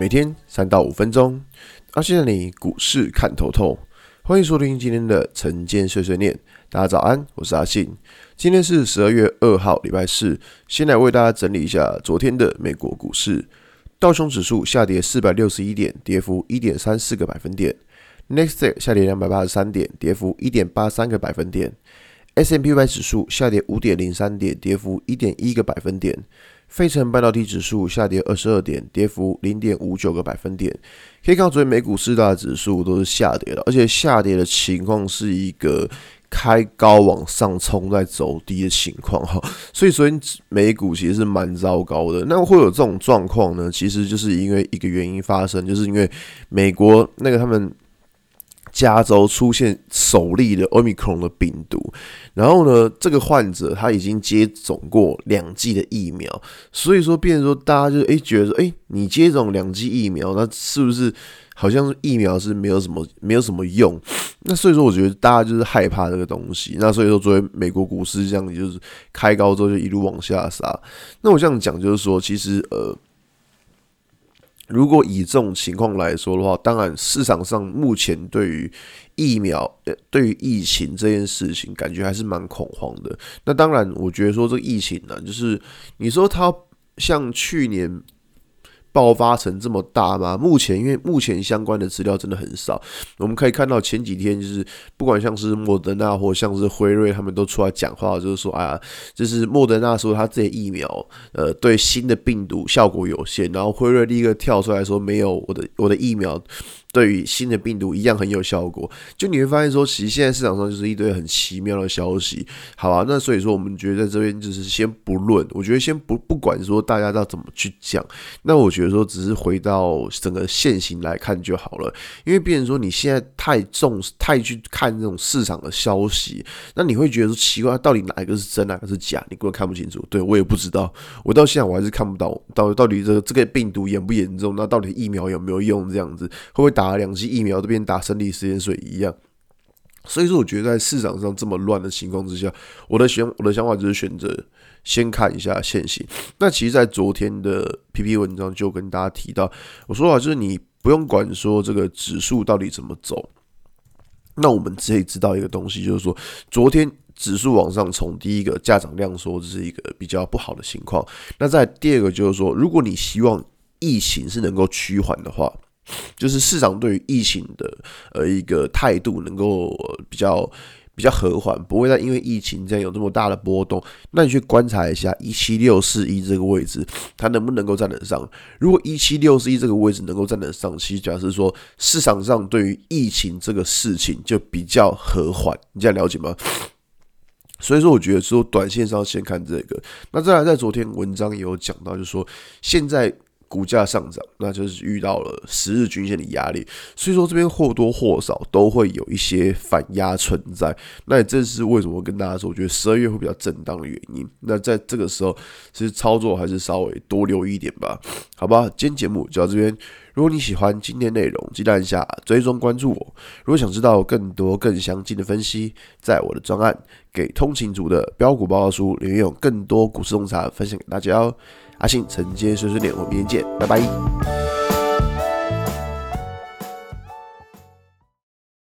每天三到五分钟，阿信带你股市看透透。欢迎收听今天的晨间碎碎念。大家早安，我是阿信。今天是十二月二号，礼拜四。先来为大家整理一下昨天的美国股市。道琼指数下跌四百六十一点，跌幅一点三四个百分点。n e x t a 下跌两百八十三点，跌幅一点八三个百分点。；，S M P Y 指数下跌五点零三点，跌幅一点一个百分点。费城半导体指数下跌二十二点，跌幅零点五九个百分点。可以看到，昨天美股四大指数都是下跌的，而且下跌的情况是一个开高往上冲，在走低的情况哈。所以昨天美股其实是蛮糟糕的。那会有这种状况呢？其实就是因为一个原因发生，就是因为美国那个他们。加州出现首例的 Omicron 的病毒，然后呢，这个患者他已经接种过两剂的疫苗，所以说，变成说大家就诶觉得说，诶你接种两剂疫苗，那是不是好像疫苗是没有什么没有什么用？那所以说，我觉得大家就是害怕这个东西。那所以说，作为美国股市这样，就是开高之后就一路往下杀。那我这样讲就是说，其实呃。如果以这种情况来说的话，当然市场上目前对于疫苗、对于疫情这件事情，感觉还是蛮恐慌的。那当然，我觉得说这个疫情呢，就是你说它像去年。爆发成这么大吗？目前因为目前相关的资料真的很少，我们可以看到前几天就是不管像是莫德纳或像是辉瑞，他们都出来讲话，就是说啊，就是莫德纳说他这疫苗呃对新的病毒效果有限，然后辉瑞立刻跳出来说没有，我的我的疫苗。对于新的病毒一样很有效果，就你会发现说，其实现在市场上就是一堆很奇妙的消息，好吧？那所以说，我们觉得在这边就是先不论，我觉得先不不管说大家要怎么去讲，那我觉得说只是回到整个现行来看就好了，因为变成说你现在太重、太去看这种市场的消息，那你会觉得说奇怪，到底哪一个是真，哪个是假？你根本看不清楚。对，我也不知道，我到现在我还是看不到到到底这个这个病毒严不严重，那到底疫苗有没有用？这样子会不会打？打两剂疫苗都变打生理食盐水一样，所以说我觉得在市场上这么乱的情况之下，我的选我的想法就是选择先看一下现行。那其实，在昨天的 PP 文章就跟大家提到，我说啊，就是你不用管说这个指数到底怎么走，那我们只可以知道一个东西，就是说昨天指数往上冲，第一个价涨量缩，这是一个比较不好的情况。那在第二个就是说，如果你希望疫情是能够趋缓的话。就是市场对于疫情的呃一个态度能够比较比较和缓，不会再因为疫情这样有这么大的波动。那你去观察一下一七六四一这个位置，它能不能够站得上？如果一七六四一这个位置能够站得上，其实假设说市场上对于疫情这个事情就比较和缓，你这样了解吗？所以说，我觉得说短线上先看这个。那再来，在昨天文章也有讲到，就是说现在。股价上涨，那就是遇到了十日均线的压力，所以说这边或多或少都会有一些反压存在。那也正是为什么跟大家说，我觉得十二月会比较震荡的原因。那在这个时候，其实操作还是稍微多留意一点吧，好吧？今天节目就到这边。如果你喜欢今天内容，记得按下追踪关注我。如果想知道更多更详尽的分析，在我的专案给通勤族的标股报告书里面有更多股市洞察分享给大家哦。阿信晨间碎碎念，我们明天见，拜拜。